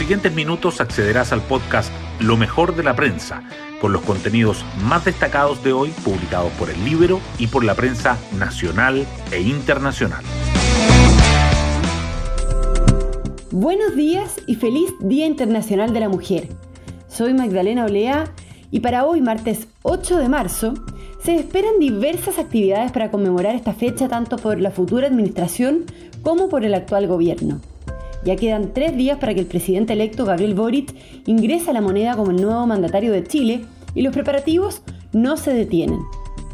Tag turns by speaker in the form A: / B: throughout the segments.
A: siguientes minutos accederás al podcast Lo mejor de la prensa, con los contenidos más destacados de hoy publicados por el libro y por la prensa nacional e internacional.
B: Buenos días y feliz Día Internacional de la Mujer. Soy Magdalena Olea y para hoy, martes 8 de marzo, se esperan diversas actividades para conmemorar esta fecha tanto por la futura administración como por el actual gobierno. Ya quedan tres días para que el presidente electo Gabriel Boric ingrese a la moneda como el nuevo mandatario de Chile y los preparativos no se detienen.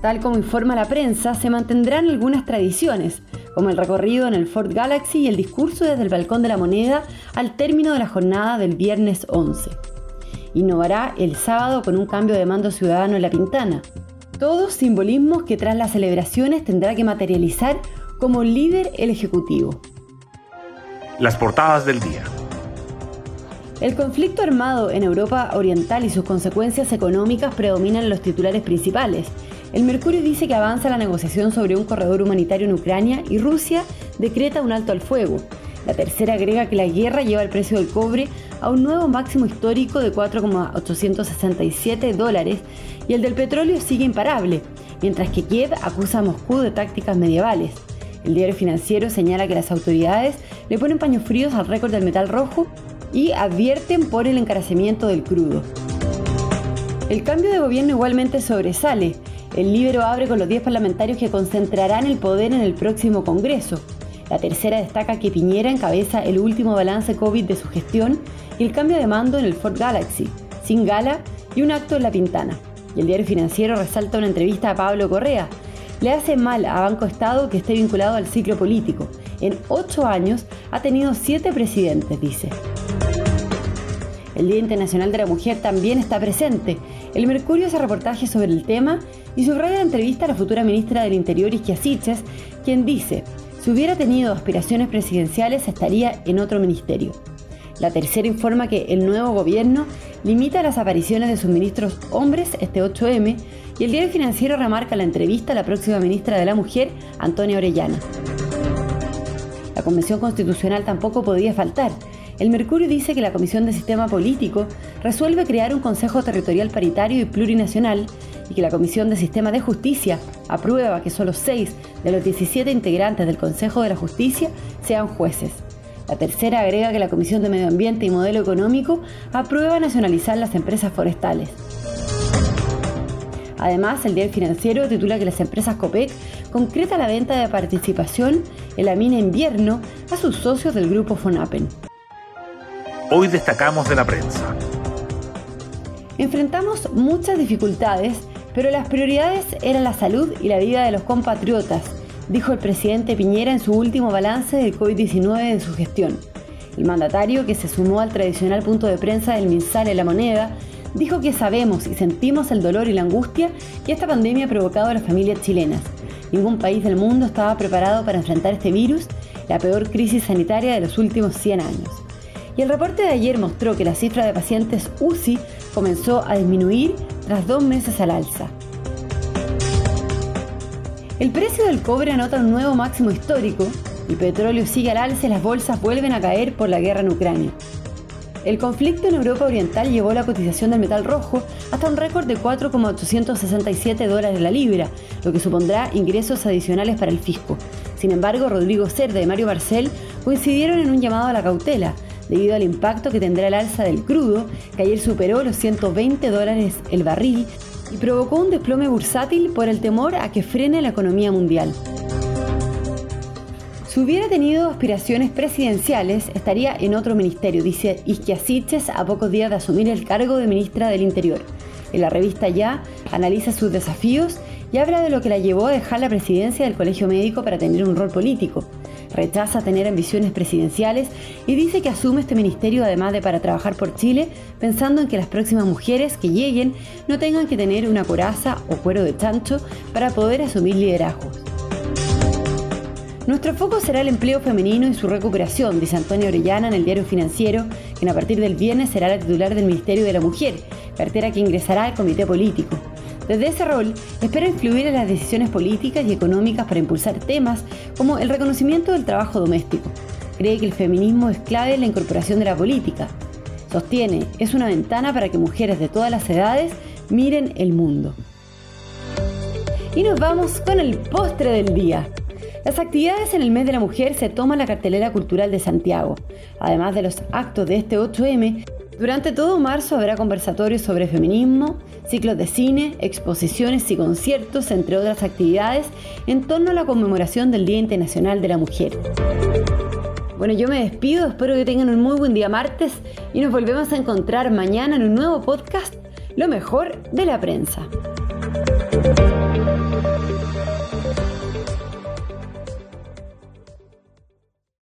B: Tal como informa la prensa, se mantendrán algunas tradiciones, como el recorrido en el Ford Galaxy y el discurso desde el balcón de la moneda al término de la jornada del viernes 11. Innovará el sábado con un cambio de mando ciudadano en la Pintana. Todos simbolismos que tras las celebraciones tendrá que materializar como líder el Ejecutivo.
A: Las portadas del día.
B: El conflicto armado en Europa Oriental y sus consecuencias económicas predominan los titulares principales. El Mercurio dice que avanza la negociación sobre un corredor humanitario en Ucrania y Rusia decreta un alto al fuego. La tercera agrega que la guerra lleva el precio del cobre a un nuevo máximo histórico de 4,867 dólares y el del petróleo sigue imparable, mientras que Kiev acusa a Moscú de tácticas medievales. El diario financiero señala que las autoridades le ponen paños fríos al récord del metal rojo y advierten por el encarecimiento del crudo. El cambio de gobierno igualmente sobresale. El Libro abre con los 10 parlamentarios que concentrarán el poder en el próximo Congreso. La tercera destaca que Piñera encabeza el último balance COVID de su gestión y el cambio de mando en el Ford Galaxy, sin gala y un acto en La Pintana. Y el diario financiero resalta una entrevista a Pablo Correa, le hace mal a Banco Estado que esté vinculado al ciclo político. En ocho años ha tenido siete presidentes, dice. El Día Internacional de la Mujer también está presente. El Mercurio hace reportaje sobre el tema y subraya la entrevista a la futura ministra del Interior, Isquia Siches, quien dice, si hubiera tenido aspiraciones presidenciales estaría en otro ministerio. La tercera informa que el nuevo gobierno limita las apariciones de sus ministros hombres este 8M y el diario financiero remarca la entrevista a la próxima ministra de la Mujer, Antonia Orellana. La Convención Constitucional tampoco podía faltar. El Mercurio dice que la Comisión de Sistema Político resuelve crear un Consejo Territorial Paritario y Plurinacional y que la Comisión de Sistema de Justicia aprueba que solo 6 de los 17 integrantes del Consejo de la Justicia sean jueces. La tercera agrega que la Comisión de Medio Ambiente y Modelo Económico aprueba nacionalizar las empresas forestales. Además, el diario financiero titula que las empresas COPEC concreta la venta de participación en la mina invierno a sus socios del grupo Fonapen.
A: Hoy destacamos de la prensa.
B: Enfrentamos muchas dificultades, pero las prioridades eran la salud y la vida de los compatriotas, dijo el presidente Piñera en su último balance del COVID-19 de su gestión. El mandatario, que se sumó al tradicional punto de prensa del MinSal en la moneda, dijo que sabemos y sentimos el dolor y la angustia que esta pandemia ha provocado a las familias chilenas. Ningún país del mundo estaba preparado para enfrentar este virus, la peor crisis sanitaria de los últimos 100 años. Y el reporte de ayer mostró que la cifra de pacientes UCI comenzó a disminuir tras dos meses al alza. El precio del cobre anota un nuevo máximo histórico, el petróleo sigue al alza y las bolsas vuelven a caer por la guerra en Ucrania. El conflicto en Europa Oriental llevó la cotización del metal rojo hasta un récord de 4,867 dólares la libra, lo que supondrá ingresos adicionales para el fisco. Sin embargo, Rodrigo Cerda y Mario Marcel coincidieron en un llamado a la cautela, debido al impacto que tendrá el alza del crudo, que ayer superó los 120 dólares el barril y provocó un desplome bursátil por el temor a que frene la economía mundial. Si hubiera tenido aspiraciones presidenciales, estaría en otro ministerio, dice Isquiasiches a pocos días de asumir el cargo de ministra del Interior. En la revista Ya analiza sus desafíos y habla de lo que la llevó a dejar la presidencia del Colegio Médico para tener un rol político. Rechaza tener ambiciones presidenciales y dice que asume este ministerio además de para trabajar por Chile, pensando en que las próximas mujeres que lleguen no tengan que tener una coraza o cuero de chancho para poder asumir liderazgos. Nuestro foco será el empleo femenino y su recuperación, dice Antonio Orellana en el diario financiero, quien a partir del viernes será la titular del Ministerio de la Mujer, cartera que ingresará al comité político. Desde ese rol, espera influir en las decisiones políticas y económicas para impulsar temas como el reconocimiento del trabajo doméstico. Cree que el feminismo es clave en la incorporación de la política. Sostiene, es una ventana para que mujeres de todas las edades miren el mundo. Y nos vamos con el postre del día. Las actividades en el mes de la mujer se toman la cartelera cultural de Santiago. Además de los actos de este 8M, durante todo marzo habrá conversatorios sobre feminismo, ciclos de cine, exposiciones y conciertos, entre otras actividades, en torno a la conmemoración del Día Internacional de la Mujer. Bueno, yo me despido, espero que tengan un muy buen día martes y nos volvemos a encontrar mañana en un nuevo podcast, Lo mejor de la prensa.